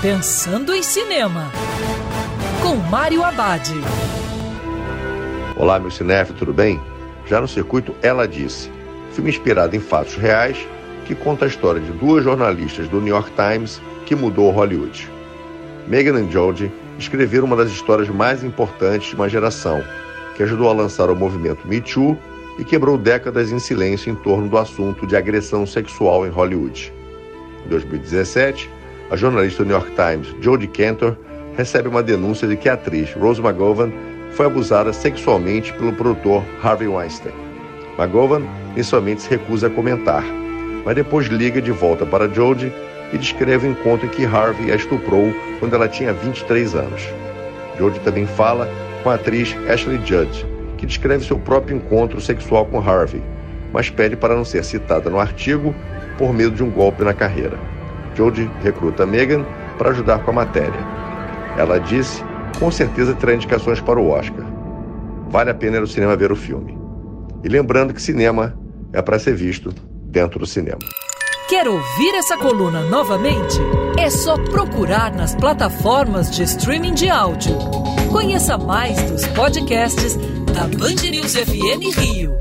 Pensando em Cinema, com Mário Abad. Olá, meu cinef, tudo bem? Já no circuito Ela Disse, filme inspirado em fatos reais que conta a história de duas jornalistas do New York Times que mudou Hollywood. Megan e Jodie escreveram uma das histórias mais importantes de uma geração, que ajudou a lançar o movimento Me Too e quebrou décadas em silêncio em torno do assunto de agressão sexual em Hollywood. Em 2017, a jornalista do New York Times, Jodie Cantor, recebe uma denúncia de que a atriz Rose McGowan foi abusada sexualmente pelo produtor Harvey Weinstein. McGowan inicialmente se recusa a comentar, mas depois liga de volta para Jodie e descreve o encontro em que Harvey a estuprou quando ela tinha 23 anos. Jodie também fala com a atriz Ashley Judd, que descreve seu próprio encontro sexual com Harvey, mas pede para não ser citada no artigo por medo de um golpe na carreira. Jodie recruta Megan para ajudar com a matéria. Ela disse, com certeza terá indicações para o Oscar. Vale a pena ir ao cinema ver o filme. E lembrando que cinema é para ser visto dentro do cinema. Quer ouvir essa coluna novamente? É só procurar nas plataformas de streaming de áudio. Conheça mais dos podcasts da Band News FM Rio.